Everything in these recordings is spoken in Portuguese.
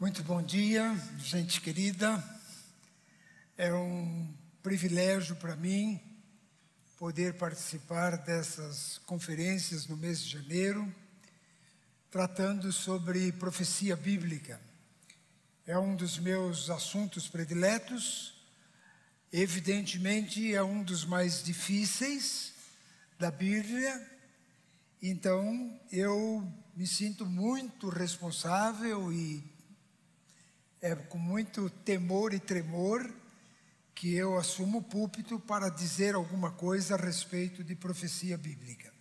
Muito bom dia, gente querida. É um privilégio para mim poder participar dessas conferências no mês de janeiro, tratando sobre profecia bíblica. É um dos meus assuntos prediletos, evidentemente é um dos mais difíceis da Bíblia, então eu me sinto muito responsável e é com muito temor e tremor que eu assumo o púlpito para dizer alguma coisa a respeito de profecia bíblica.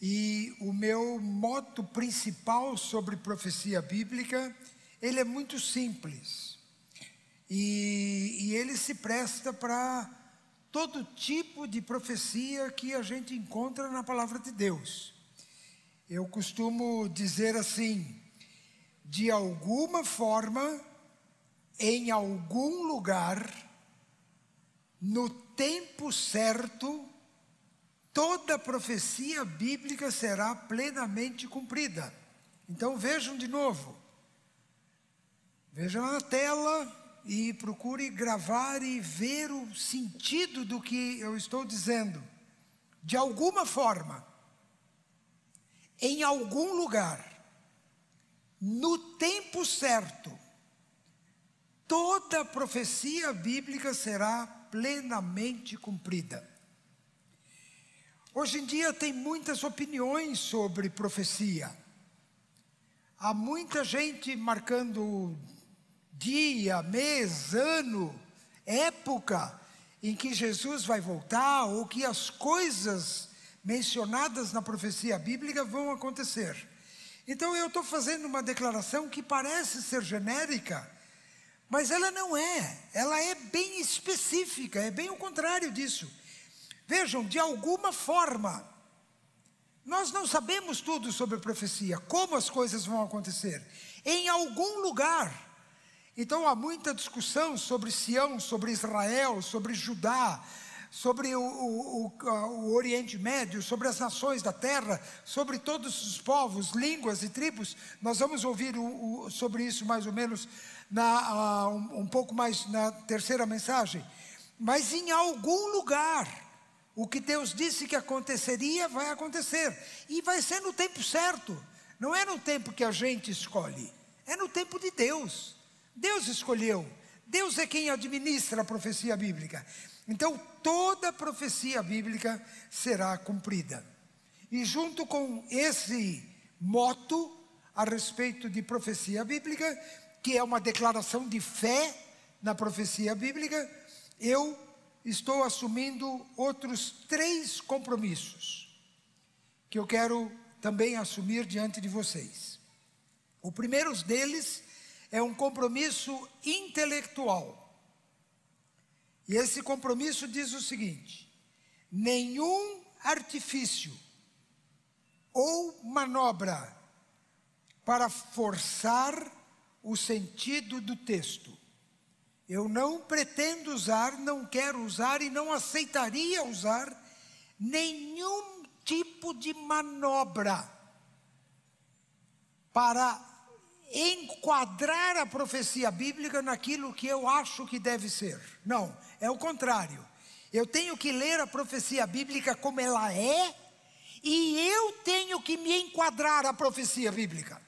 E o meu moto principal sobre profecia bíblica, ele é muito simples. E, e ele se presta para todo tipo de profecia que a gente encontra na palavra de Deus. Eu costumo dizer assim: de alguma forma, em algum lugar, no tempo certo, toda profecia bíblica será plenamente cumprida. Então vejam de novo. Vejam na tela e procure gravar e ver o sentido do que eu estou dizendo. De alguma forma, em algum lugar, no tempo certo, toda profecia bíblica será plenamente cumprida. Hoje em dia tem muitas opiniões sobre profecia. Há muita gente marcando dia, mês, ano, época em que Jesus vai voltar ou que as coisas mencionadas na profecia bíblica vão acontecer. Então eu estou fazendo uma declaração que parece ser genérica, mas ela não é. Ela é bem específica, é bem o contrário disso. Vejam, de alguma forma, nós não sabemos tudo sobre profecia, como as coisas vão acontecer. Em algum lugar. Então há muita discussão sobre Sião, sobre Israel, sobre Judá, sobre o, o, o, o, Oriente Médio, sobre as nações da terra, sobre todos os povos, línguas e tribos. Nós vamos ouvir sobre isso mais ou menos na, um, um pouco mais na terceira mensagem. Mas em algum lugar, o que Deus disse que aconteceria, vai acontecer. E vai ser no tempo certo. Não é no tempo que a gente escolhe, é no tempo de Deus. Deus escolheu. Deus é quem administra a profecia bíblica. Então, toda profecia bíblica será cumprida. E junto com esse moto a respeito de profecia bíblica, que é uma declaração de fé na profecia bíblica, eu estou assumindo outros três compromissos que eu quero também assumir diante de vocês. O primeiro deles é um compromisso intelectual. E esse compromisso diz o seguinte: nenhum artifício ou manobra para forçar o sentido do texto. Eu não pretendo usar, não quero usar e não aceitaria usar nenhum tipo de manobra para enquadrar a profecia bíblica naquilo que eu acho que deve ser. Não, é o contrário. Eu tenho que ler a profecia bíblica como ela é, e eu tenho que me enquadrar a profecia bíblica.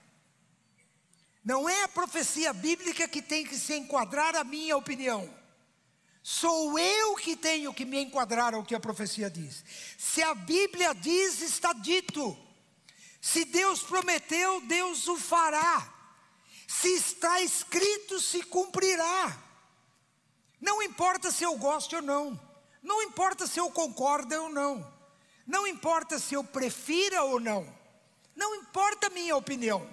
Não é a profecia bíblica que tem que se enquadrar a minha opinião. Sou eu que tenho que me enquadrar ao que a profecia diz. Se a Bíblia diz, está dito. Se Deus prometeu, Deus o fará. Se está escrito, se cumprirá. Não importa se eu gosto ou não. Não importa se eu concordo ou não. Não importa se eu prefira ou não. Não importa a minha opinião.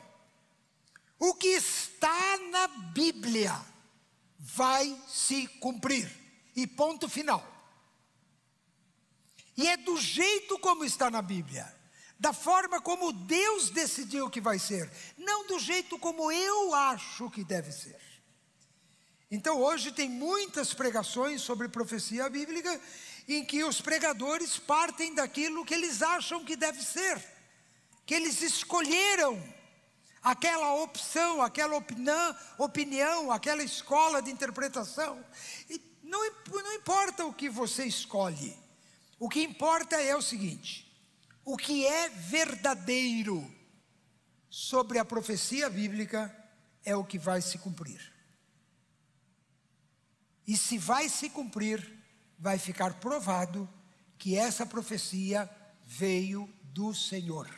O que está na Bíblia vai se cumprir. E ponto final. E é do jeito como está na Bíblia da forma como Deus decidiu que vai ser, não do jeito como eu acho que deve ser. Então hoje tem muitas pregações sobre profecia bíblica em que os pregadores partem daquilo que eles acham que deve ser, que eles escolheram, aquela opção, aquela opinião, opinião aquela escola de interpretação. E não, não importa o que você escolhe, o que importa é o seguinte: o que é verdadeiro sobre a profecia bíblica é o que vai se cumprir. E se vai se cumprir, vai ficar provado que essa profecia veio do Senhor.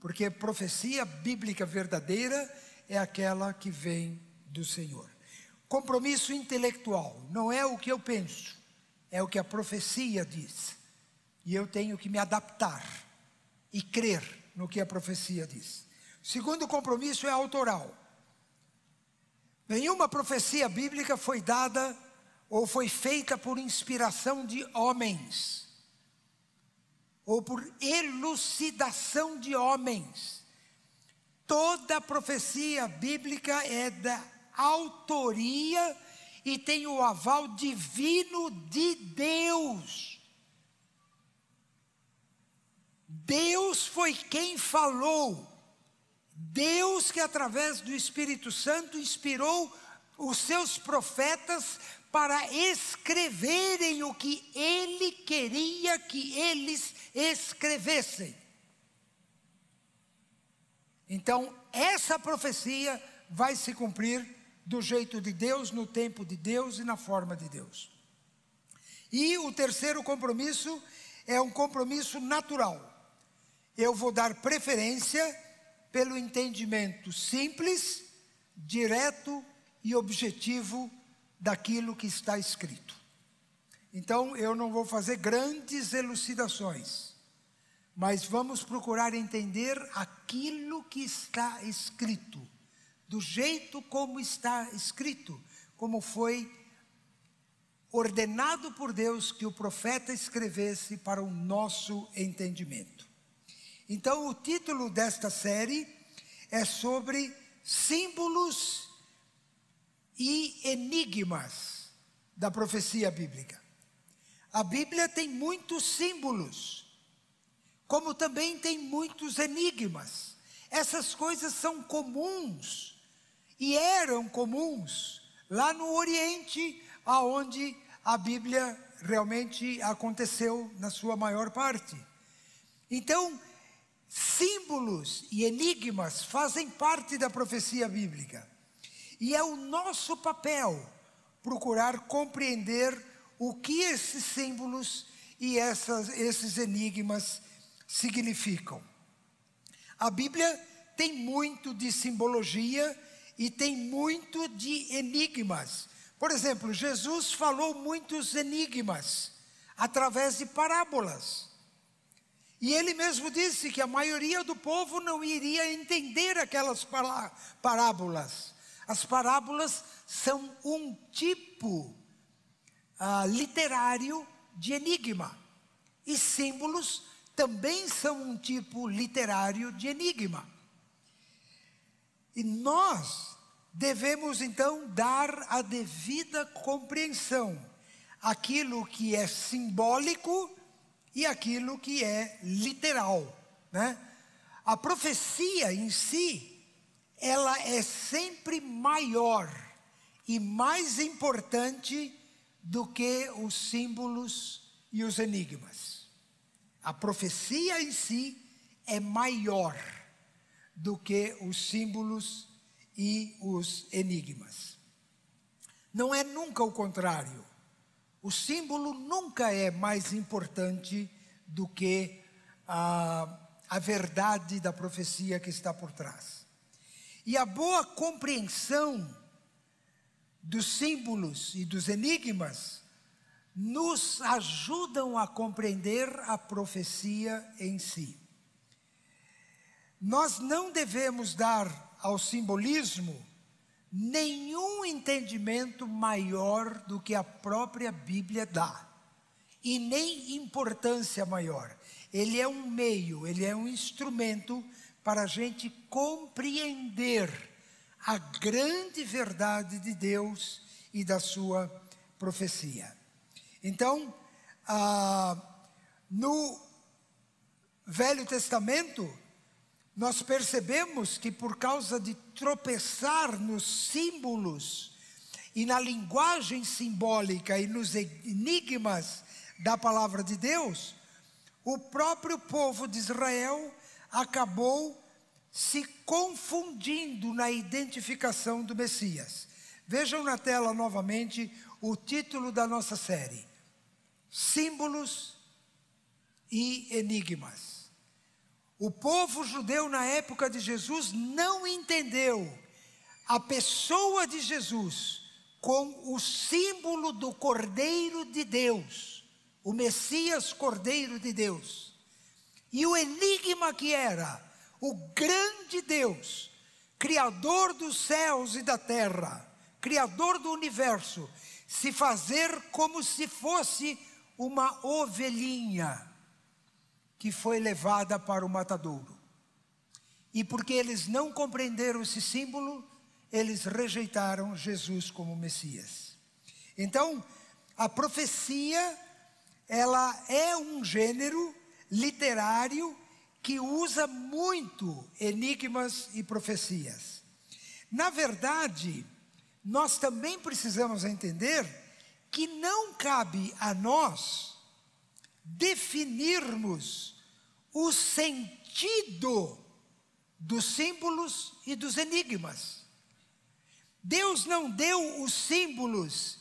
Porque profecia bíblica verdadeira é aquela que vem do Senhor. Compromisso intelectual não é o que eu penso, é o que a profecia diz. E eu tenho que me adaptar e crer no que a profecia diz. Segundo compromisso é autoral. Nenhuma profecia bíblica foi dada ou foi feita por inspiração de homens ou por elucidação de homens. Toda profecia bíblica é da autoria e tem o aval divino de Deus. Deus foi quem falou. Deus que através do Espírito Santo inspirou os seus profetas para escreverem o que ele queria que eles escrevessem. Então, essa profecia vai se cumprir do jeito de Deus, no tempo de Deus e na forma de Deus. E o terceiro compromisso é um compromisso natural. Eu vou dar preferência pelo entendimento simples, direto e objetivo daquilo que está escrito. Então, eu não vou fazer grandes elucidações, mas vamos procurar entender aquilo que está escrito, do jeito como está escrito, como foi ordenado por Deus que o profeta escrevesse para o nosso entendimento. Então, o título desta série é sobre símbolos e enigmas da profecia bíblica. A Bíblia tem muitos símbolos, como também tem muitos enigmas. Essas coisas são comuns e eram comuns lá no Oriente, aonde a Bíblia realmente aconteceu na sua maior parte. Então, símbolos e enigmas fazem parte da profecia bíblica. E é o nosso papel procurar compreender o que esses símbolos e essas, esses enigmas significam. A Bíblia tem muito de simbologia e tem muito de enigmas. Por exemplo, Jesus falou muitos enigmas através de parábolas. E ele mesmo disse que a maioria do povo não iria entender aquelas parábolas. As parábolas são um tipo uh, literário de enigma. E símbolos também são um tipo literário de enigma. E nós devemos então dar a devida compreensão aquilo que é simbólico e aquilo que é literal, né? A profecia em si ela é sempre maior e mais importante do que os símbolos e os enigmas. A profecia em si é maior do que os símbolos e os enigmas. Não é nunca o contrário. O símbolo nunca é mais importante do que a, a verdade da profecia que está por trás. E a boa compreensão dos símbolos e dos enigmas nos ajudam a compreender a profecia em si. Nós não devemos dar ao simbolismo nenhum entendimento maior do que a própria Bíblia dá, e nem importância maior. Ele é um meio, ele é um instrumento para a gente compreender a grande verdade de Deus e da sua profecia. Então, ah, no Velho Testamento, nós percebemos que por causa de tropeçar nos símbolos e na linguagem simbólica e nos enigmas da palavra de Deus, o próprio povo de Israel acabou se confundindo na identificação do Messias. Vejam na tela novamente o título da nossa série: Símbolos e Enigmas. O povo judeu na época de Jesus não entendeu a pessoa de Jesus com o símbolo do Cordeiro de Deus, o Messias Cordeiro de Deus. E o enigma que era o grande Deus, Criador dos céus e da terra, Criador do universo, se fazer como se fosse uma ovelhinha que foi levada para o matadouro. E porque eles não compreenderam esse símbolo, eles rejeitaram Jesus como Messias. Então, a profecia, ela é um gênero literário que usa muito enigmas e profecias. Na verdade, nós também precisamos entender que não cabe a nós definirmos o sentido dos símbolos e dos enigmas. Deus não deu os símbolos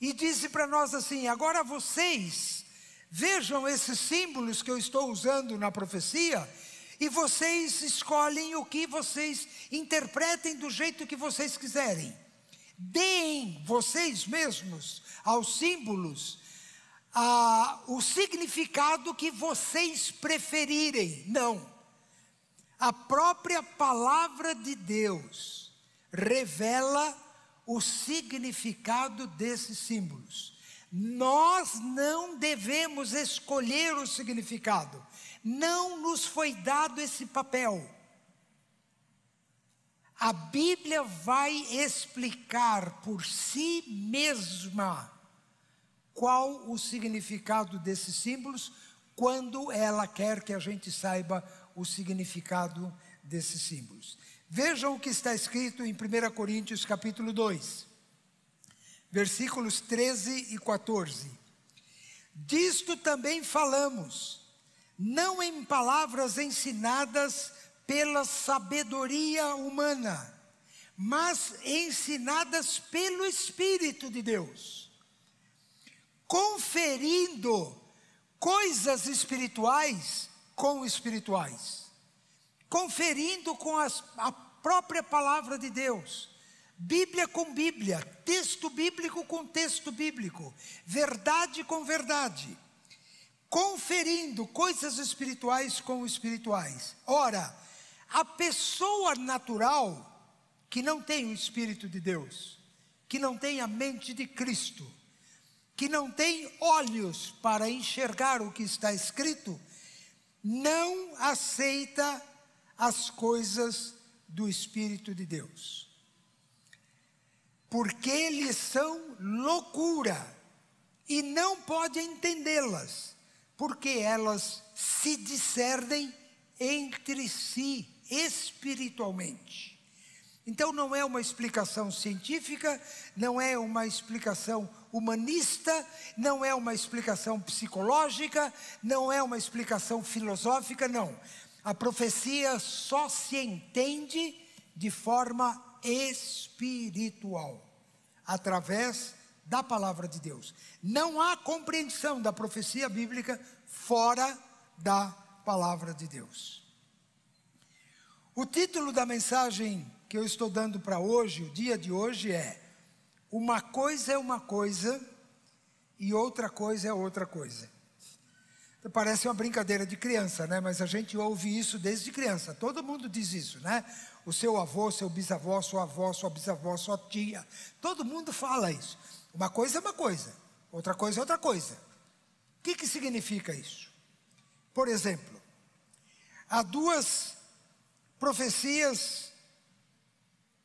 e disse para nós assim: agora vocês vejam esses símbolos que eu estou usando na profecia e vocês escolhem o que vocês interpretem do jeito que vocês quiserem. Deem vocês mesmos aos símbolos ah, o significado que vocês preferirem. Não. A própria palavra de Deus revela o significado desses símbolos. Nós não devemos escolher o significado, não nos foi dado esse papel. A Bíblia vai explicar por si mesma qual o significado desses símbolos, quando ela quer que a gente saiba o significado desses símbolos. Vejam o que está escrito em 1 Coríntios capítulo 2, versículos 13 e 14. Disto também falamos, não em palavras ensinadas pela sabedoria humana, mas ensinadas pelo Espírito de Deus, conferindo coisas espirituais com espirituais, conferindo com as, a própria palavra de Deus. Bíblia com Bíblia, texto bíblico com texto bíblico, verdade com verdade, conferindo coisas espirituais com espirituais. Ora, a pessoa natural que não tem o Espírito de Deus, que não tem a mente de Cristo, que não tem olhos para enxergar o que está escrito, não aceita as coisas do Espírito de Deus. Porque eles são loucura e não pode entendê-las, porque elas se discernem entre si espiritualmente. Então não é uma explicação científica, não é uma explicação humanista, não é uma explicação psicológica, não é uma explicação filosófica, não. A profecia só se entende de forma espiritual, através da palavra de Deus. Não há compreensão da profecia bíblica fora da palavra de Deus. O título da mensagem que eu estou dando para hoje, o dia de hoje, é: Uma coisa é uma coisa e outra coisa é outra coisa. Parece uma brincadeira de criança, né? Mas a gente ouve isso desde criança. Todo mundo diz isso, né? O seu avô, seu bisavô, sua avó, sua bisavó, sua tia. Todo mundo fala isso. Uma coisa é uma coisa, outra coisa é outra coisa. O que, que significa isso? Por exemplo, há duas profecias,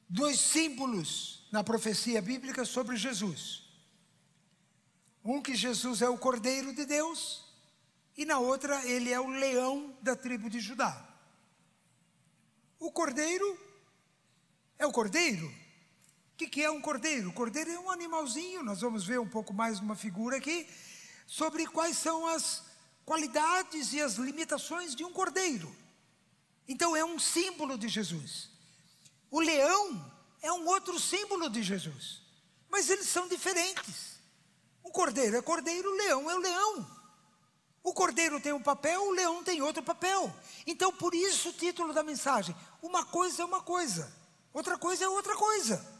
dois símbolos na profecia bíblica sobre Jesus. Um que Jesus é o Cordeiro de Deus, e na outra ele é o leão da tribo de Judá. O cordeiro é o cordeiro. O que, é um cordeiro? O cordeiro é um animalzinho, nós vamos ver um pouco mais numa figura aqui, sobre quais são as qualidades e as limitações de um cordeiro. Então é um símbolo de Jesus. O leão é um outro símbolo de Jesus, mas eles são diferentes. O cordeiro é cordeiro, o leão é o leão. O cordeiro tem um papel, o leão tem outro papel. Então, por isso o título da mensagem: uma coisa é uma coisa, outra coisa é outra coisa.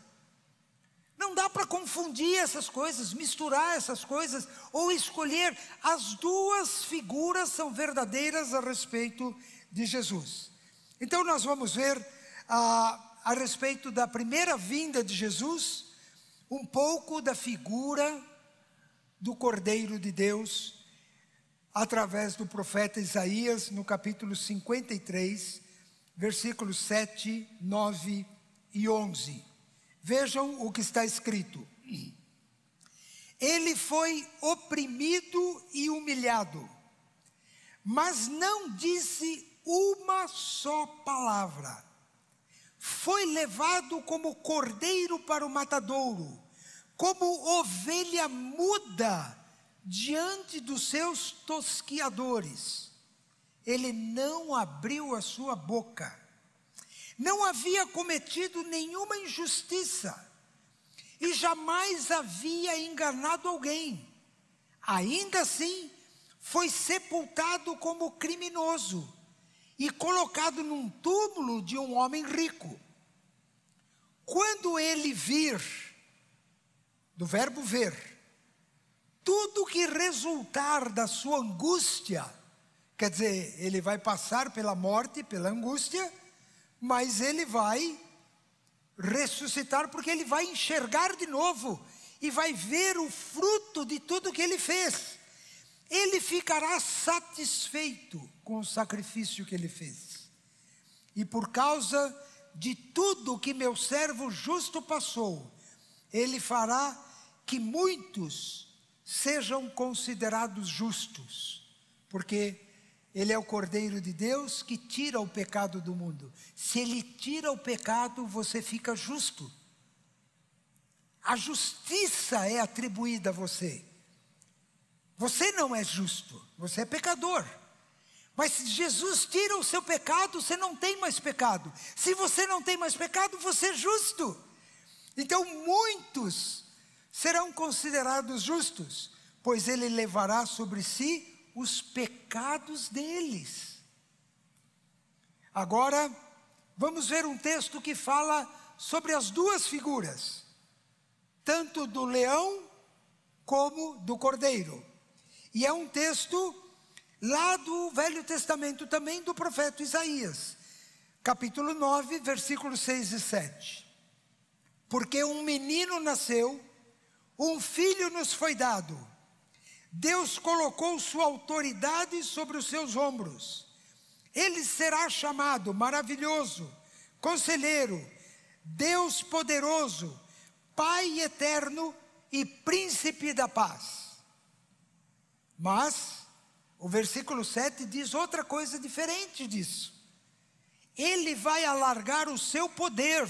Não dá para confundir essas coisas, misturar essas coisas ou escolher. As duas figuras são verdadeiras a respeito de Jesus. Então, nós vamos ver a, a respeito da primeira vinda de Jesus, um pouco da figura do Cordeiro de Deus através do profeta Isaías, no capítulo 53, versículos 7, 9 e 11. Vejam o que está escrito. Ele foi oprimido e humilhado, mas não disse uma só palavra. Foi levado como cordeiro para o matadouro, como ovelha muda diante dos seus tosquiadores. Ele não abriu a sua boca. Não havia cometido nenhuma injustiça e jamais havia enganado alguém. Ainda assim, foi sepultado como criminoso e colocado num túmulo de um homem rico. Quando ele vir, do verbo ver, tudo que resultar da sua angústia, quer dizer, ele vai passar pela morte, pela angústia, mas ele vai ressuscitar porque ele vai enxergar de novo e vai ver o fruto de tudo que ele fez. Ele ficará satisfeito com o sacrifício que ele fez. E por causa de tudo que meu servo justo passou, ele fará que muitos sejam considerados justos, porque Ele é o Cordeiro de Deus que tira o pecado do mundo. Se Ele tira o pecado, você fica justo. A justiça é atribuída a você. Você não é justo, você é pecador. Mas se Jesus tira o seu pecado, você não tem mais pecado. Se você não tem mais pecado, você é justo. Então muitos serão considerados justos, pois ele levará sobre si os pecados deles. Agora, vamos ver um texto que fala sobre as duas figuras, tanto do leão como do cordeiro. E é um texto lá do Velho Testamento também do profeta Isaías, capítulo 9, versículos 6 e 7. Porque um menino nasceu, um filho nos foi dado. Deus colocou sua autoridade sobre os seus ombros. Ele será chamado maravilhoso, conselheiro, Deus poderoso, Pai eterno e príncipe da paz. Mas o versículo 7 diz outra coisa diferente disso. Ele vai alargar o seu poder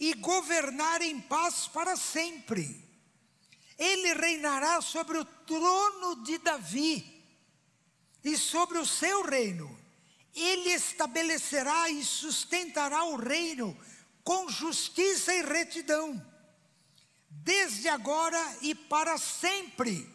e governar em paz para sempre. Ele reinará sobre o trono de Davi e sobre o seu reino. Ele estabelecerá e sustentará o reino com justiça e retidão, desde agora e para sempre.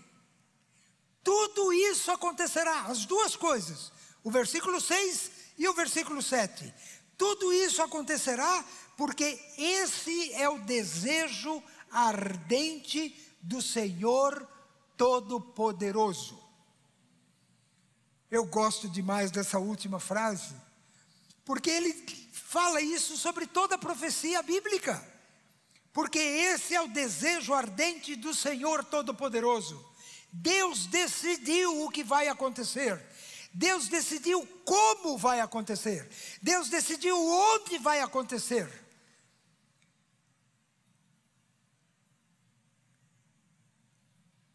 Tudo isso acontecerá, as duas coisas, o versículo 6 e o versículo 7. Tudo isso acontecerá porque esse é o desejo ardente do Senhor Todo-Poderoso. Eu gosto demais dessa última frase, porque ele fala isso sobre toda a profecia bíblica. Porque esse é o desejo ardente do Senhor Todo-Poderoso. Deus decidiu o que vai acontecer. Deus decidiu como vai acontecer. Deus decidiu onde vai acontecer.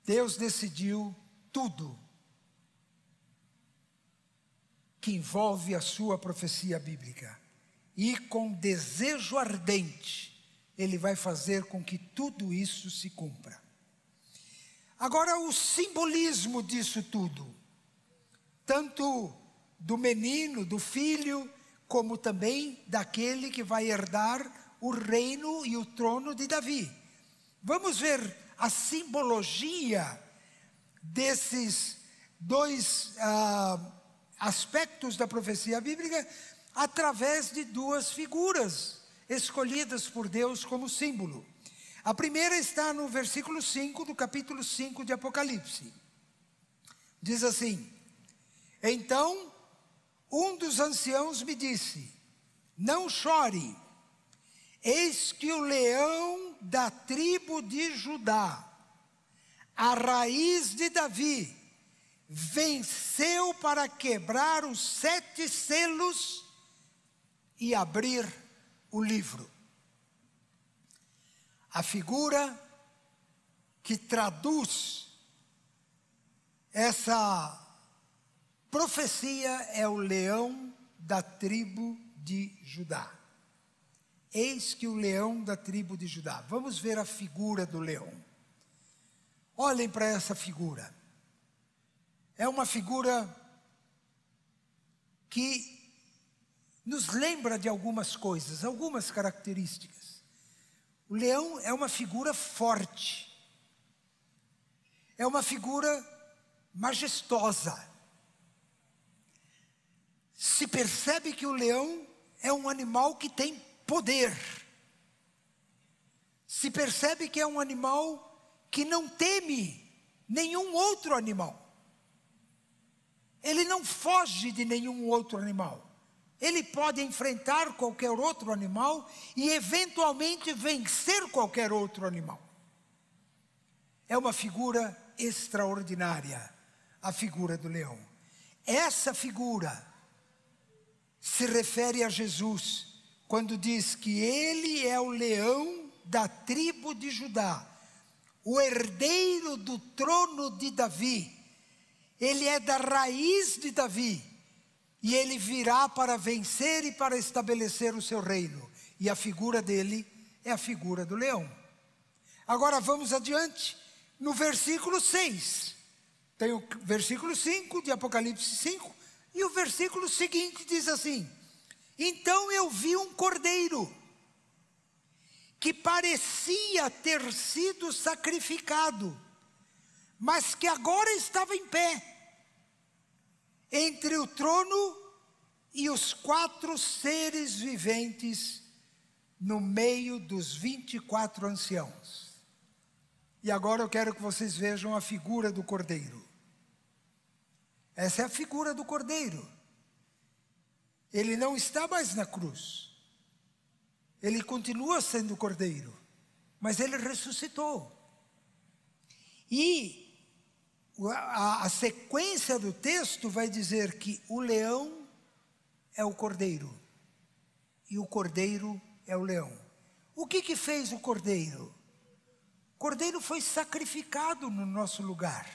Deus decidiu tudo que envolve a sua profecia bíblica. e com desejo ardente, ele vai fazer com que tudo isso se cumpra. Agora, o simbolismo disso tudo, tanto do menino, do filho, como também daquele que vai herdar o reino e o trono de Davi. Vamos ver a simbologia desses dois ah, aspectos da profecia bíblica através de duas figuras escolhidas por Deus como símbolo. A primeira está no versículo 5 do capítulo 5 de Apocalipse. Diz assim: Então um dos anciãos me disse: Não chore, eis que o leão da tribo de Judá, a raiz de Davi, venceu para quebrar os sete selos e abrir o livro. A figura que traduz essa profecia é o leão da tribo de Judá. Eis que o leão da tribo de Judá. Vamos ver a figura do leão. Olhem para essa figura. É uma figura que nos lembra de algumas coisas, algumas características. O leão é uma figura forte, é uma figura majestosa. Se percebe que o leão é um animal que tem poder. Se percebe que é um animal que não teme nenhum outro animal. Ele não foge de nenhum outro animal. Ele pode enfrentar qualquer outro animal e eventualmente vencer qualquer outro animal. É uma figura extraordinária, a figura do leão. Essa figura se refere a Jesus quando diz que ele é o leão da tribo de Judá, o herdeiro do trono de Davi. Ele é da raiz de Davi. E ele virá para vencer e para estabelecer o seu reino. E a figura dele é a figura do leão. Agora vamos adiante, no versículo 6. Tem o versículo 5 de Apocalipse 5. E o versículo seguinte diz assim: Então eu vi um cordeiro que parecia ter sido sacrificado, mas que agora estava em pé, entre o trono e os quatro seres viventes, no meio dos 24 anciãos. E agora eu quero que vocês vejam a figura do cordeiro. Essa é a figura do cordeiro. Ele não está mais na cruz. Ele continua sendo cordeiro, mas ele ressuscitou. E a, a, sequência do texto vai dizer que o leão é o cordeiro e o cordeiro é o leão. O que que fez o cordeiro? O cordeiro foi sacrificado no nosso lugar.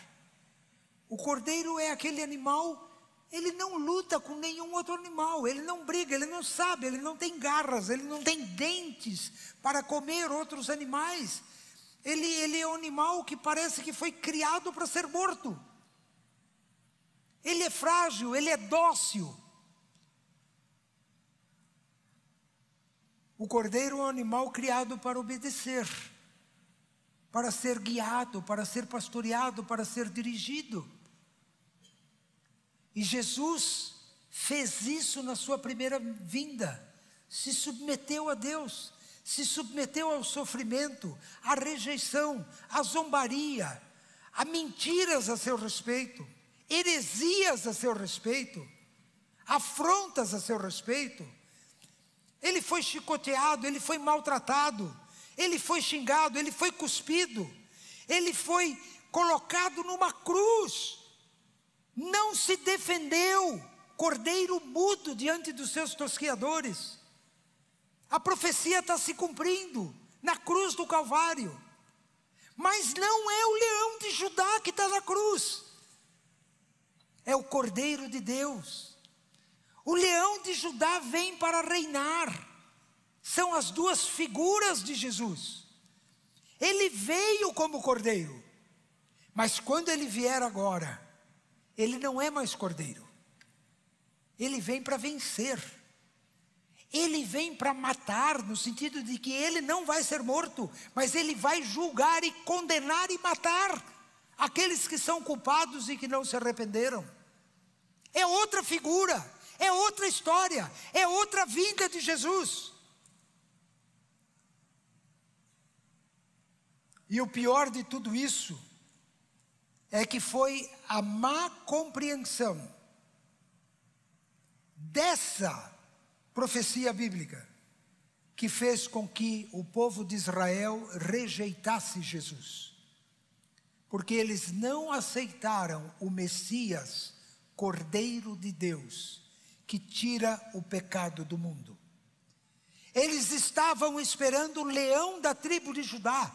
O cordeiro é aquele animal ele não luta com nenhum outro animal, ele não briga, ele não sabe, ele não tem garras, ele não tem dentes para comer outros animais. Ele, ele é um animal que parece que foi criado para ser morto. Ele é frágil, ele é dócil. O cordeiro é um animal criado para obedecer, para ser guiado, para ser pastoreado, para ser dirigido. E Jesus fez isso na sua primeira vinda, se submeteu a Deus, se submeteu ao sofrimento, à rejeição, à zombaria, a mentiras a seu respeito, heresias a seu respeito, afrontas a seu respeito. Ele foi chicoteado, ele foi maltratado, ele foi xingado, ele foi cuspido, ele foi colocado numa cruz não se defendeu, cordeiro mudo diante dos seus tosquiadores. A profecia está se cumprindo na cruz do Calvário. Mas não é o leão de Judá que está na cruz, é o cordeiro de Deus. O leão de Judá vem para reinar. São as duas figuras de Jesus. Ele veio como cordeiro, mas quando ele vier agora, ele não é mais cordeiro. Ele vem para vencer. Ele vem para matar, no sentido de que ele não vai ser morto, mas ele vai julgar e condenar e matar aqueles que são culpados e que não se arrependeram. É outra figura, é outra história, é outra vinda de Jesus. E o pior de tudo isso é que foi a má compreensão dessa profecia bíblica que fez com que o povo de Israel rejeitasse Jesus. Porque eles não aceitaram o Messias, Cordeiro de Deus, que tira o pecado do mundo. Eles estavam esperando o leão da tribo de Judá,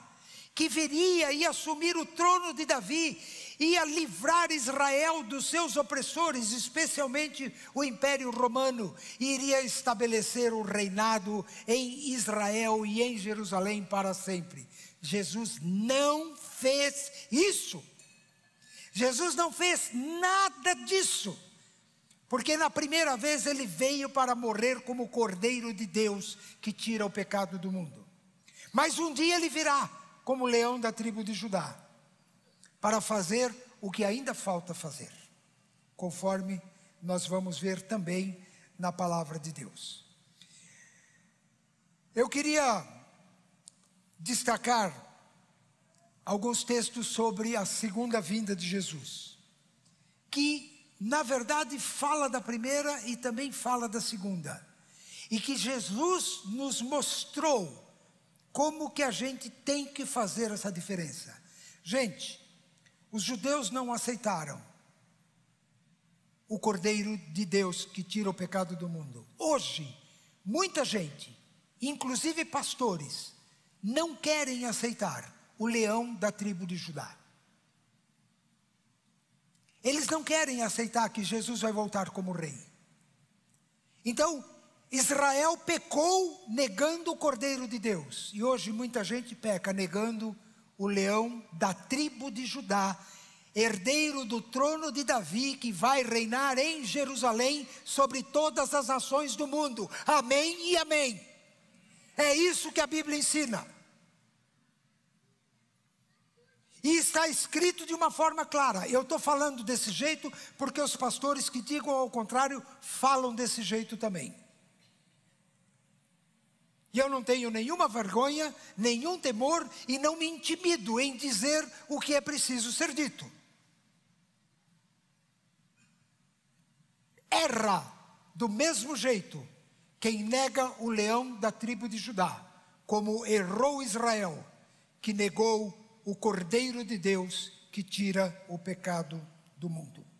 que viria e assumir o trono de Davi ia livrar Israel dos seus opressores, especialmente o Império Romano, e iria estabelecer o reinado em Israel e em Jerusalém para sempre. Jesus não fez isso. Jesus não fez nada disso. Porque na primeira vez ele veio para morrer como Cordeiro de Deus que tira o pecado do mundo. Mas um dia ele virá como leão da tribo de Judá para fazer o que ainda falta fazer, conforme nós vamos ver também na palavra de Deus. Eu queria destacar alguns textos sobre a segunda vinda de Jesus, que na verdade fala da primeira e também fala da segunda, e que Jesus nos mostrou como que a gente tem que fazer essa diferença. Gente, os judeus não aceitaram o Cordeiro de Deus que tira o pecado do mundo. Hoje, muita gente, inclusive pastores, não querem aceitar o leão da tribo de Judá. Eles não querem aceitar que Jesus vai voltar como rei. Então, Israel pecou negando o Cordeiro de Deus. E hoje muita gente peca negando o leão da tribo de Judá, herdeiro do trono de Davi, que vai reinar em Jerusalém sobre todas as nações do mundo. Amém e amém. É isso que a Bíblia ensina. E está escrito de uma forma clara. Eu estou falando desse jeito porque os pastores que digam ao contrário falam desse jeito também. E eu não tenho nenhuma vergonha, nenhum temor e não me intimido em dizer o que é preciso ser dito. Erra do mesmo jeito quem nega o leão da tribo de Judá, como errou Israel, que negou o Cordeiro de Deus que tira o pecado do mundo.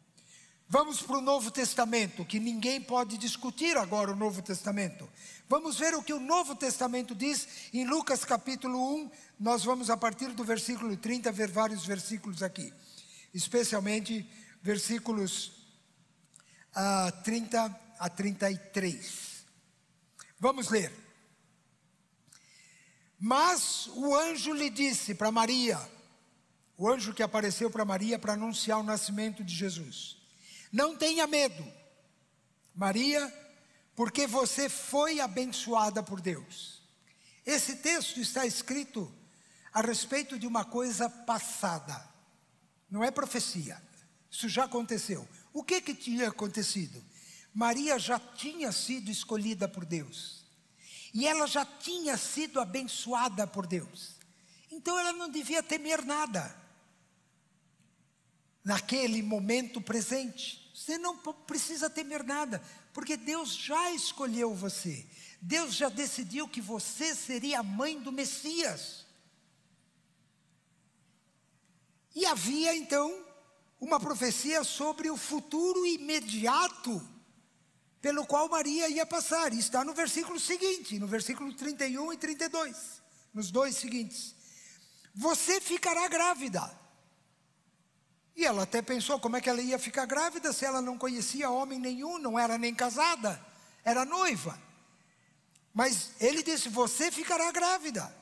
Vamos para o Novo Testamento, que ninguém pode discutir agora o Novo Testamento. Vamos ver o que o Novo Testamento diz em Lucas capítulo 1. Nós vamos, a partir do versículo 30, ver vários versículos aqui, especialmente versículos uh, 30 a 33. Vamos ler. Mas o anjo lhe disse para Maria, o anjo que apareceu para Maria para anunciar o nascimento de Jesus: Não tenha medo, Maria porque você foi abençoada por Deus. Esse texto está escrito a respeito de uma coisa passada, não é profecia, isso já aconteceu. O que que tinha acontecido? Maria já tinha sido escolhida por Deus, e ela já tinha sido abençoada por Deus, então ela não devia temer nada, naquele momento presente, você não precisa temer nada, porque Deus já escolheu você. Deus já decidiu que você seria a mãe do Messias. E havia então uma profecia sobre o futuro imediato pelo qual Maria ia passar. E está no versículo seguinte, no versículo 31 e 32, nos dois seguintes. Você ficará grávida E ela até pensou como é que ela ia ficar grávida se ela não conhecia homem nenhum, não era nem casada, era noiva. Mas ele disse: Você ficará grávida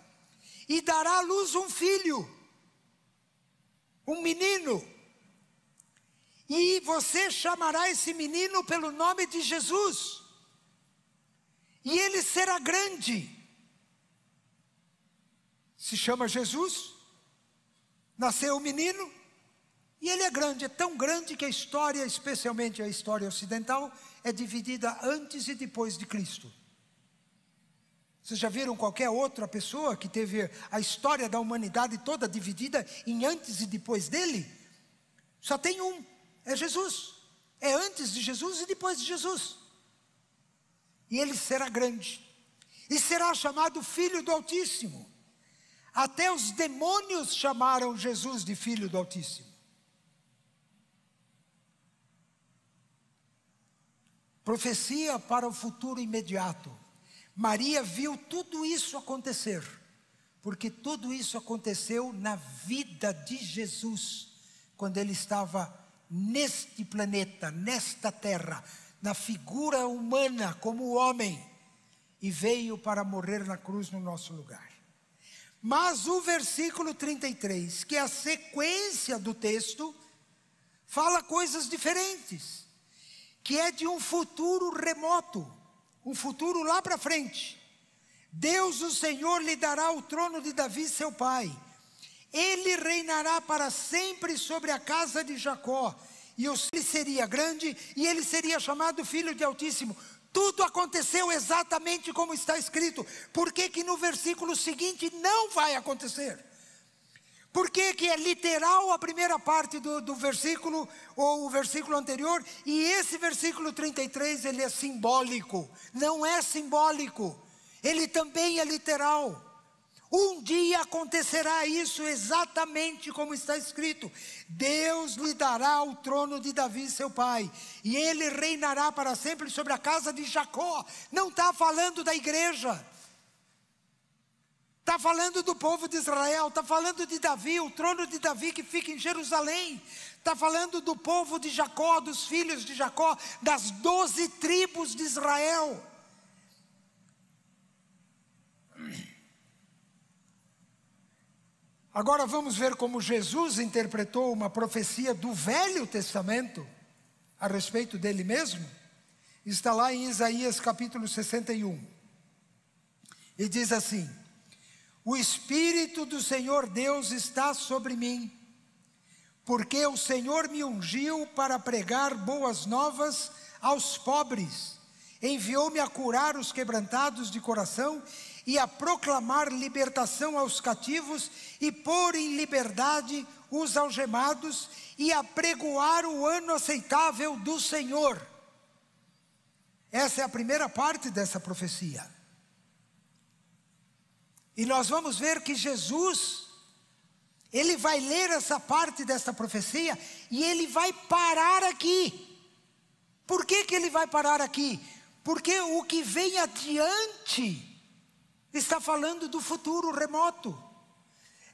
e dará à luz um filho, um menino. E você chamará esse menino pelo nome de Jesus. E ele será grande. Se chama Jesus. Nasceu o menino. E ele é grande, é tão grande que a história, especialmente a história ocidental, é dividida antes e depois de Cristo. Vocês já viram qualquer outra pessoa que teve a história da humanidade toda dividida em antes e depois dele? Só tem um, é Jesus. É antes de Jesus e depois de Jesus. E ele será grande. E será chamado Filho do Altíssimo. Até os demônios chamaram Jesus de Filho do Altíssimo. Profecia para o futuro imediato. Maria viu tudo isso acontecer, porque tudo isso aconteceu na vida de Jesus, quando ele estava neste planeta, nesta terra, na figura humana como homem, e veio para morrer na cruz no nosso lugar. Mas o versículo 33, que é a sequência do texto, fala coisas diferentes que é de um futuro remoto, um futuro lá para frente. Deus, o Senhor, lhe dará o trono de Davi, seu pai. Ele reinará para sempre sobre a casa de Jacó. E ele seria grande e ele seria chamado filho de Altíssimo. Tudo aconteceu exatamente como está escrito. Por que, que no versículo seguinte não vai acontecer? Por que, que é literal a primeira parte do, do versículo, ou o versículo anterior, e esse versículo 33 ele é simbólico? Não é simbólico, ele também é literal. Um dia acontecerá isso exatamente como está escrito: Deus lhe dará o trono de Davi, seu pai, e ele reinará para sempre sobre a casa de Jacó. Não está falando da igreja, Está falando do povo de Israel, está falando de Davi, o trono de Davi que fica em Jerusalém. Está falando do povo de Jacó, dos filhos de Jacó, das doze tribos de Israel. Agora vamos ver como Jesus interpretou uma profecia do Velho Testamento a respeito dele mesmo. Está lá em Isaías capítulo 61. E diz assim: o Espírito do Senhor Deus está sobre mim, porque o Senhor me ungiu para pregar boas novas aos pobres, enviou-me a curar os quebrantados de coração e a proclamar libertação aos cativos e pôr em liberdade os algemados e a pregoar o ano aceitável do Senhor. Essa é a primeira parte dessa profecia. E nós vamos ver que Jesus, ele vai ler essa parte dessa profecia e ele vai parar aqui. Por que, que ele vai parar aqui? Porque o que vem adiante está falando do futuro remoto.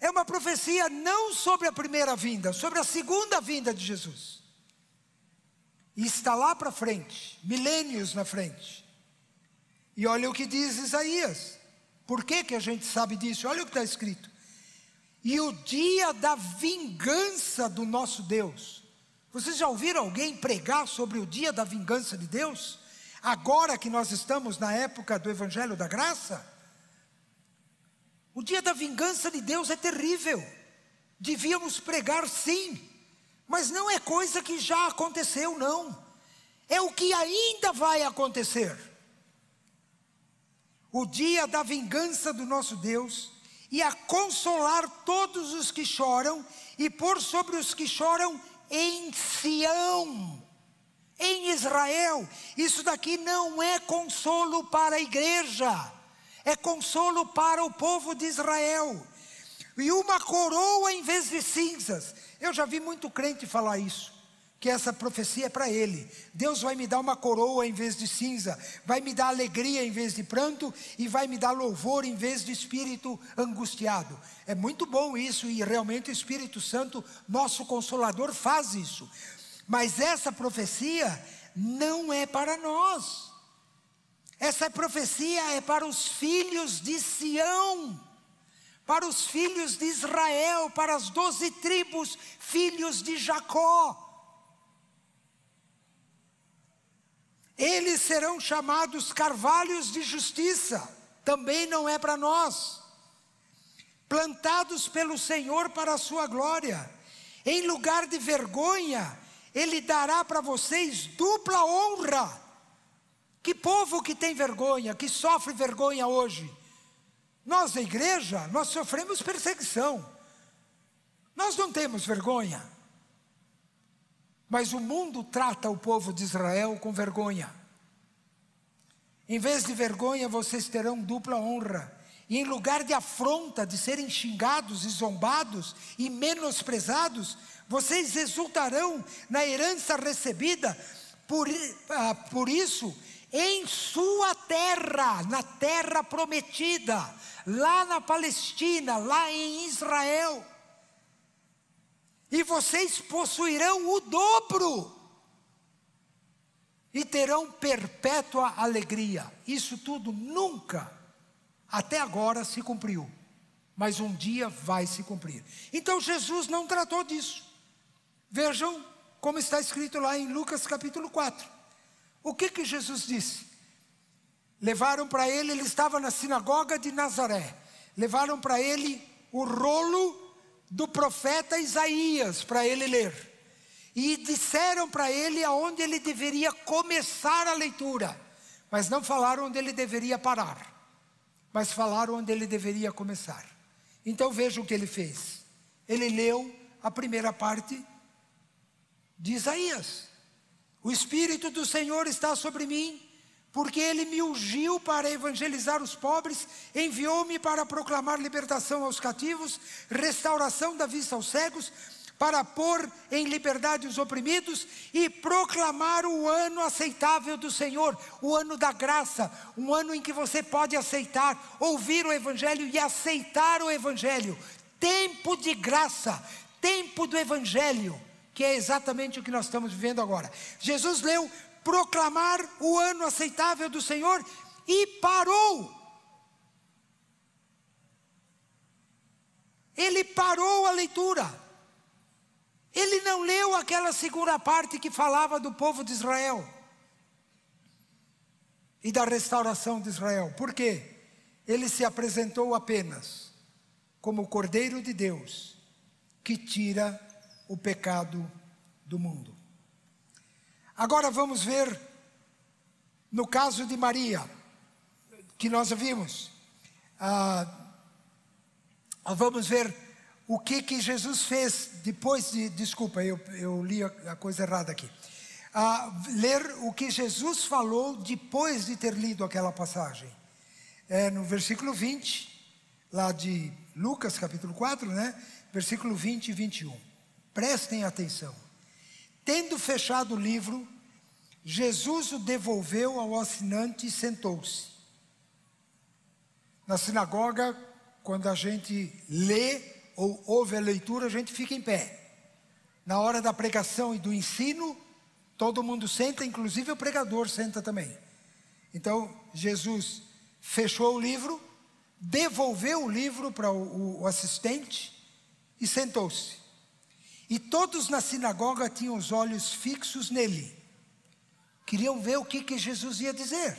É uma profecia não sobre a primeira vinda, sobre a segunda vinda de Jesus. E está lá para frente, milênios na frente. E olha o que diz Isaías. Por que, que a gente sabe disso? Olha o que está escrito. E o dia da vingança do nosso Deus. Vocês já ouviram alguém pregar sobre o dia da vingança de Deus? Agora que nós estamos na época do Evangelho da Graça? O dia da vingança de Deus é terrível. Devíamos pregar sim, mas não é coisa que já aconteceu, não. É o que ainda vai acontecer o dia da vingança do nosso Deus, e a consolar todos os que choram, e pôr sobre os que choram em Sião, em Israel. Isso daqui não é consolo para a igreja, é consolo para o povo de Israel. E uma coroa em vez de cinzas. Eu já vi muito crente falar isso. Que essa profecia é para ele. Deus vai me dar uma coroa em vez de cinza, vai me dar alegria em vez de pranto e vai me dar louvor em vez de espírito angustiado. É muito bom isso e realmente o Espírito Santo, nosso consolador, faz isso. Mas essa profecia não é para nós. Essa profecia é para os filhos de Sião, para os filhos de Israel, para as doze tribos, filhos de Jacó. Eles serão chamados carvalhos de justiça, também não é para nós. Plantados pelo Senhor para a sua glória, em lugar de vergonha, Ele dará para vocês dupla honra. Que povo que tem vergonha, que sofre vergonha hoje. Nós, a igreja, nós sofremos perseguição. Nós não temos vergonha. Mas o mundo trata o povo de Israel com vergonha. Em vez de vergonha, vocês terão dupla honra. E em lugar de afronta, de serem xingados e zombados e menosprezados, vocês exultarão na herança recebida. Por, ah, por isso, em sua terra, na terra prometida, lá na Palestina, lá em Israel e vocês possuirão o dobro e terão perpétua alegria. Isso tudo nunca, até agora, se cumpriu, mas um dia vai se cumprir. Então Jesus não tratou disso. Vejam como está escrito lá em Lucas capítulo 4. O que que Jesus disse? Levaram para ele, ele estava na sinagoga de Nazaré. Levaram para ele o rolo do profeta Isaías para ele ler. E disseram para ele aonde ele deveria começar a leitura, mas não falaram onde ele deveria parar, mas falaram onde ele deveria começar. Então veja o que ele fez. Ele leu a primeira parte de Isaías. O Espírito do Senhor está sobre mim, porque ele me ungiu para evangelizar os pobres, enviou-me para proclamar libertação aos cativos, restauração da vista aos cegos, para pôr em liberdade os oprimidos e proclamar o ano aceitável do Senhor, o ano da graça, um ano em que você pode aceitar, ouvir o Evangelho e aceitar o Evangelho. Tempo de graça, tempo do Evangelho, que é exatamente o que nós estamos vivendo agora. Jesus leu proclamar o ano aceitável do Senhor e parou. Ele parou a leitura. Ele não leu aquela segunda parte que falava do povo de Israel e da restauração de Israel. Por quê? Ele se apresentou apenas como o Cordeiro de Deus que tira o pecado do mundo. Agora vamos ver no caso de Maria, que nós vimos. Ah, vamos ver o que, que Jesus fez depois de. Desculpa, eu, eu li a, coisa errada aqui. Ah, ler o que Jesus falou depois de ter lido aquela passagem. É no versículo 20, lá de Lucas capítulo 4, né? Versículo 20 e 21. Prestem atenção. Tendo fechado o livro, Jesus o devolveu ao assinante e sentou-se. Na sinagoga, quando a gente lê ou ouve a leitura, a gente fica em pé. Na hora da pregação e do ensino, todo mundo senta, inclusive o pregador senta também. Então, Jesus fechou o livro, devolveu o livro para o, assistente e sentou-se. E todos na sinagoga tinham os olhos fixos nele. Queriam ver o que, que Jesus ia dizer.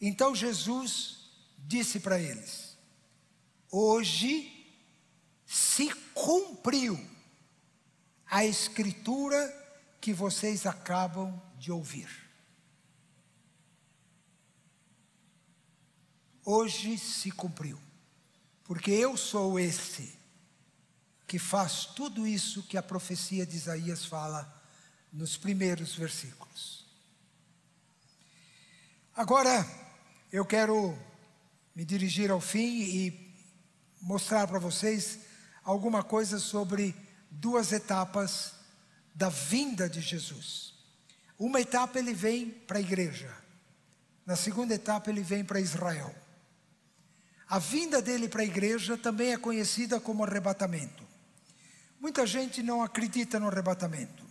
Então Jesus disse para eles: Hoje se cumpriu a escritura que vocês acabam de ouvir. Hoje se cumpriu, porque eu sou esse que faz tudo isso que a profecia de Isaías fala nos primeiros versículos. Agora, eu quero me dirigir ao fim e mostrar para vocês alguma coisa sobre duas etapas da vinda de Jesus. Uma etapa ele vem para a igreja, na segunda etapa ele vem para Israel. A vinda dele para a igreja também é conhecida como arrebatamento. Muita gente não acredita no arrebatamento.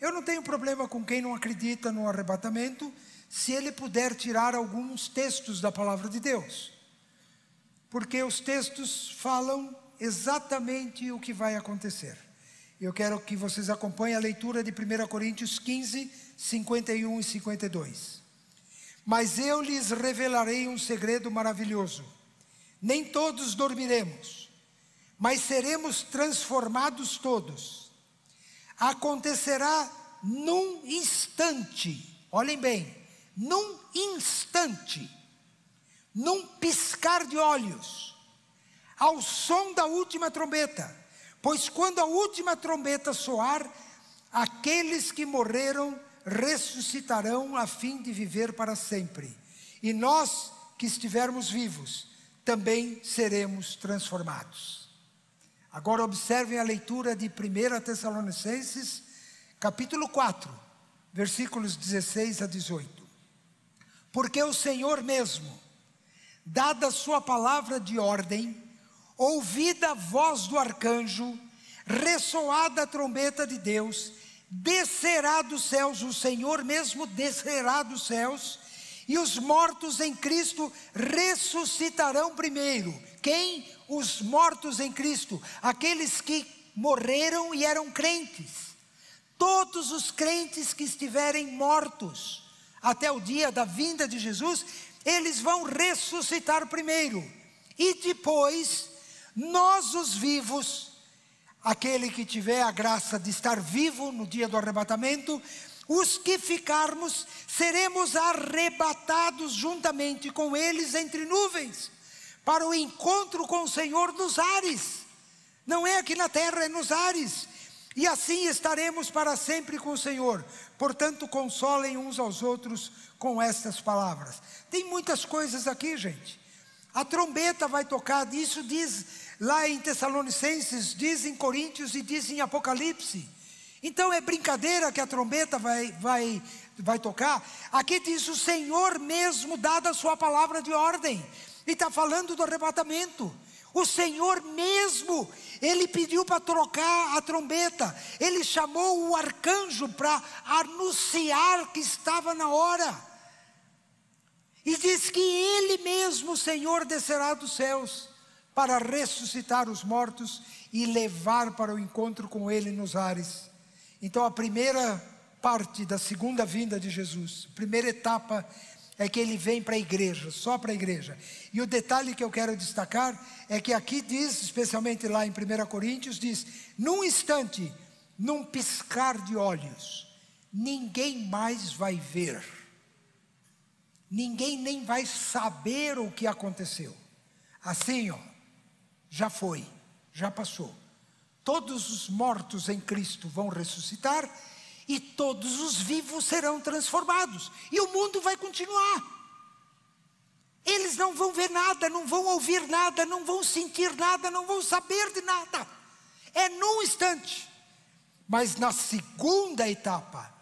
Eu não tenho problema com quem não acredita no arrebatamento, se ele puder tirar alguns textos da palavra de Deus. Porque os textos falam exatamente o que vai acontecer. Eu quero que vocês acompanhem a leitura de 1 Coríntios 15, 51 e 52. Mas eu lhes revelarei um segredo maravilhoso. Nem todos dormiremos, mas seremos transformados todos. Acontecerá num instante, olhem bem, num instante, num piscar de olhos, ao som da última trombeta Pois quando a última trombeta soar, aqueles que morreram ressuscitarão a fim de viver para sempre. E nós que estivermos vivos, também seremos transformados. Agora observem a leitura de 1 Tessalonicenses, capítulo 4, versículos 16 a 18. Porque o Senhor mesmo, dada a sua palavra de ordem, ouvida a voz do arcanjo, ressoada a trombeta de Deus, descerá dos céus, o Senhor mesmo descerá dos céus, e os mortos em Cristo ressuscitarão primeiro. Quem? Os mortos em Cristo, aqueles que morreram e eram crentes. Todos os crentes que estiverem mortos até o dia da vinda de Jesus, eles vão ressuscitar primeiro. E depois nós, os vivos, aquele que tiver a graça de estar vivo no dia do arrebatamento, os que ficarmos, seremos arrebatados juntamente com eles entre nuvens, para o encontro com o Senhor nos ares. Não é aqui na terra, é nos ares. E assim estaremos para sempre com o Senhor. Portanto, consolem uns aos outros com estas palavras. Tem muitas coisas aqui, gente. A trombeta vai tocar, isso diz lá em Tessalonicenses, diz em Coríntios e diz em Apocalipse. Então é brincadeira que a trombeta vai, vai, vai tocar. Aqui diz o Senhor mesmo, dada a sua palavra de ordem, e está falando do arrebatamento. O Senhor mesmo, ele pediu para trocar a trombeta, ele chamou o arcanjo para anunciar que estava na hora. E diz que Ele mesmo, o Senhor, descerá dos céus para ressuscitar os mortos e levar para o encontro com Ele nos ares. Então, a primeira parte da segunda vinda de Jesus, a primeira etapa é que ele vem para a igreja, só para a igreja. E o detalhe que eu quero destacar é que aqui diz, especialmente lá em 1 Coríntios, diz: num instante, num piscar de olhos, ninguém mais vai ver ninguém nem vai saber o que aconteceu. Assim, ó, já foi, já passou. Todos os mortos em Cristo vão ressuscitar e todos os vivos serão transformados, e o mundo vai continuar. Eles não vão ver nada, não vão ouvir nada, não vão sentir nada, não vão saber de nada. É num instante. Mas na segunda etapa,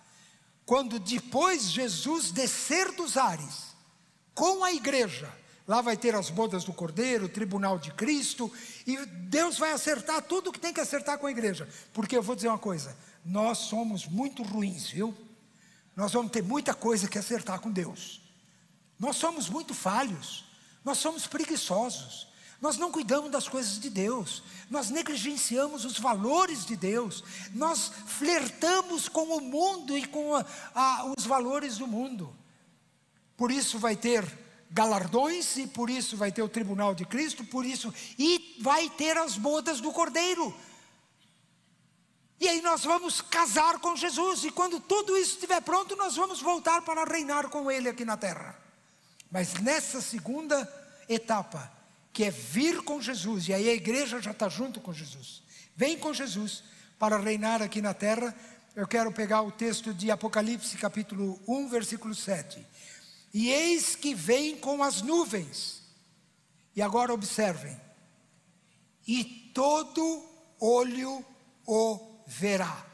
quando depois Jesus descer dos ares com a igreja, lá vai ter as bodas do Cordeiro, o tribunal de Cristo, e Deus vai acertar tudo o que tem que acertar com a igreja. Porque eu vou dizer uma coisa: nós somos muito ruins, viu? Nós vamos ter muita coisa que acertar com Deus. Nós somos muito falhos, nós somos preguiçosos, nós não cuidamos das coisas de Deus, nós negligenciamos os valores de Deus, nós flertamos com o mundo e com a, a, os valores do mundo. Por isso vai ter galardões, e por isso vai ter o tribunal de Cristo, por isso, e vai ter as bodas do Cordeiro. E aí nós vamos casar com Jesus, e quando tudo isso estiver pronto, nós vamos voltar para reinar com Ele aqui na terra. Mas nessa segunda etapa, que é vir com Jesus, e aí a igreja já está junto com Jesus. Vem com Jesus para reinar aqui na terra. Eu quero pegar o texto de Apocalipse, capítulo 1, versículo 7. E eis que vem com as nuvens. E agora observem. E todo olho o verá.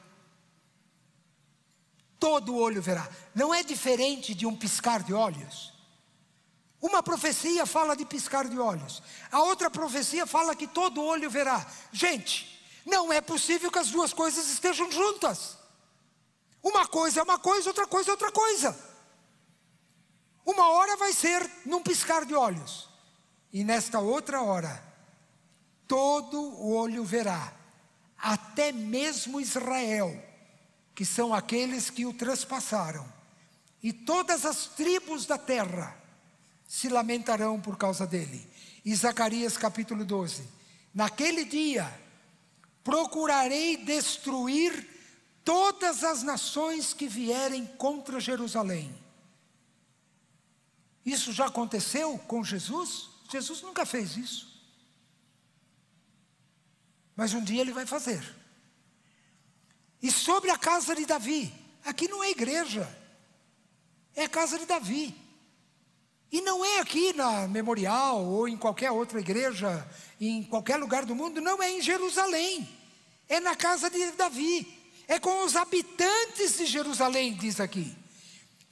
todo olho verá. Não é diferente de um piscar de olhos. Uma profecia fala de piscar de olhos, a outra profecia fala que todo olho verá. Gente, não é possível que as duas coisas estejam juntas. Uma coisa é uma coisa, outra coisa é outra coisa. Uma hora vai ser num piscar de olhos, e nesta outra hora, todo o olho verá, até mesmo Israel, que são aqueles que o transpassaram, e todas as tribos da terra se lamentarão por causa dele. E Zacarias capítulo 12: Naquele dia procurarei destruir todas as nações que vierem contra Jerusalém. Isso já aconteceu com Jesus? Jesus nunca fez isso. Mas um dia ele vai fazer. E sobre a casa de Davi, aqui não é igreja, é a casa de Davi. E não é aqui na Memorial ou em qualquer outra igreja, em qualquer lugar do mundo, não é em Jerusalém. É na casa de Davi. É com os habitantes de Jerusalém, diz aqui.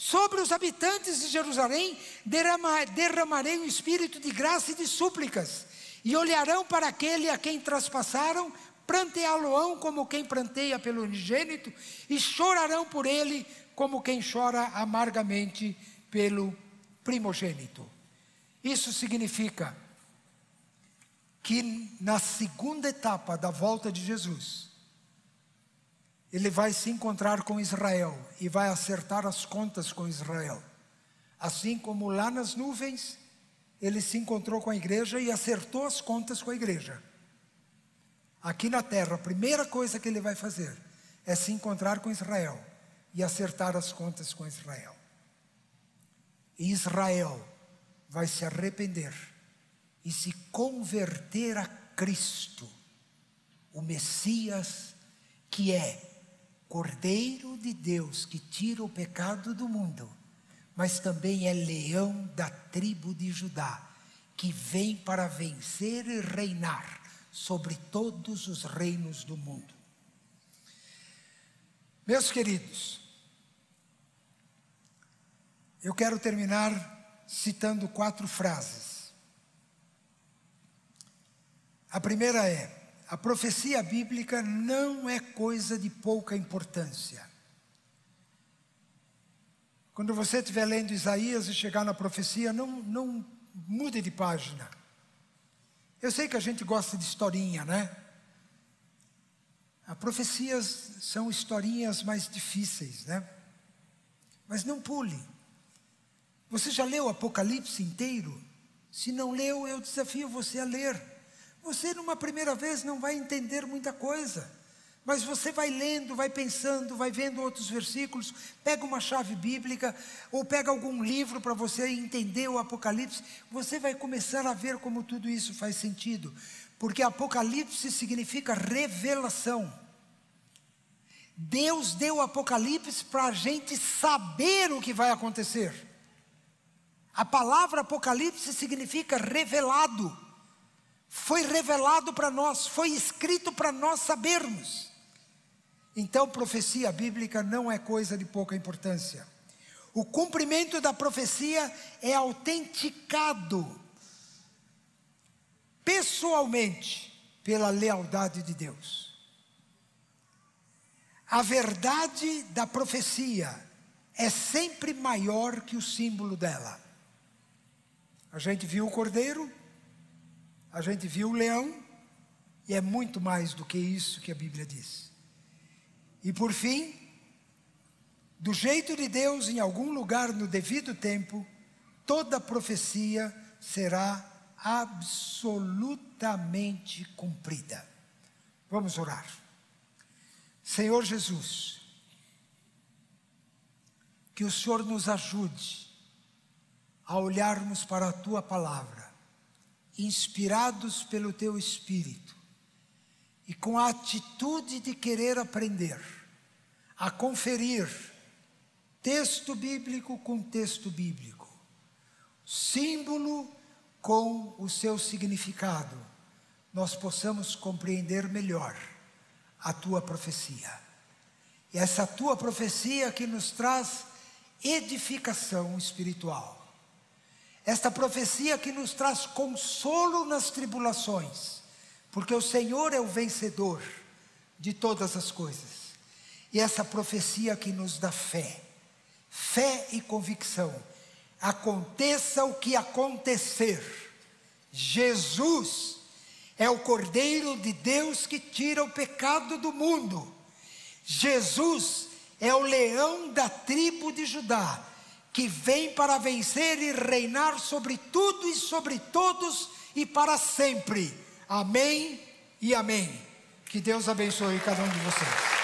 Sobre os habitantes de Jerusalém derramarei um espírito de graça e de súplicas, e olharão para aquele a quem traspassaram, pranteá-lo-ão como quem pranteia pelo unigênito, e chorarão por ele como quem chora amargamente pelo primogênito. Isso significa que na segunda etapa da volta de Jesus, ele vai se encontrar com Israel e vai acertar as contas com Israel. Assim como lá nas nuvens, ele se encontrou com a igreja e acertou as contas com a igreja. Aqui na terra, a primeira coisa que ele vai fazer é se encontrar com Israel e acertar as contas com Israel. Israel vai se arrepender e se converter a Cristo, o Messias, que é Cordeiro de Deus que tira o pecado do mundo, mas também é leão da tribo de Judá, que vem para vencer e reinar sobre todos os reinos do mundo. Meus queridos, eu quero terminar citando quatro frases. A primeira é: a profecia bíblica não é coisa de pouca importância. Quando você estiver lendo Isaías e chegar na profecia, não, não mude de página. Eu sei que a gente gosta de historinha, né? As profecias são historinhas mais difíceis, né? Mas não pule. Você já leu o Apocalipse inteiro? Se não leu, eu desafio você a ler. Você, numa primeira vez, não vai entender muita coisa. Mas você vai lendo, vai pensando, vai vendo outros versículos, pega uma chave bíblica ou pega algum livro para você entender o Apocalipse, você vai começar a ver como tudo isso faz sentido. Porque Apocalipse significa revelação. Deus deu o Apocalipse para a gente saber o que vai acontecer. A palavra Apocalipse significa revelado. Foi revelado para nós, foi escrito para nós sabermos. Então, profecia bíblica não é coisa de pouca importância. O cumprimento da profecia é autenticado pessoalmente pela lealdade de Deus. A verdade da profecia é sempre maior que o símbolo dela. A gente viu o cordeiro, a gente viu o leão, e é muito mais do que isso que a Bíblia diz. E por fim, do jeito de Deus, em algum lugar no devido tempo, toda profecia será absolutamente cumprida. Vamos orar. Senhor Jesus, que o Senhor nos ajude a olharmos para a tua palavra, inspirados pelo teu espírito, e com a atitude de querer aprender, a conferir texto bíblico com texto bíblico, símbolo com o seu significado, nós possamos compreender melhor a tua profecia. E essa tua profecia que nos traz edificação espiritual. Esta profecia que nos traz consolo nas tribulações, porque o Senhor é o vencedor de todas as coisas. E essa profecia que nos dá fé, fé e convicção. Aconteça o que acontecer, Jesus é o Cordeiro de Deus que tira o pecado do mundo. Jesus é o leão da tribo de Judá, que vem para vencer e reinar sobre tudo e sobre todos e para sempre. Amém e amém. Que Deus abençoe cada um de vocês.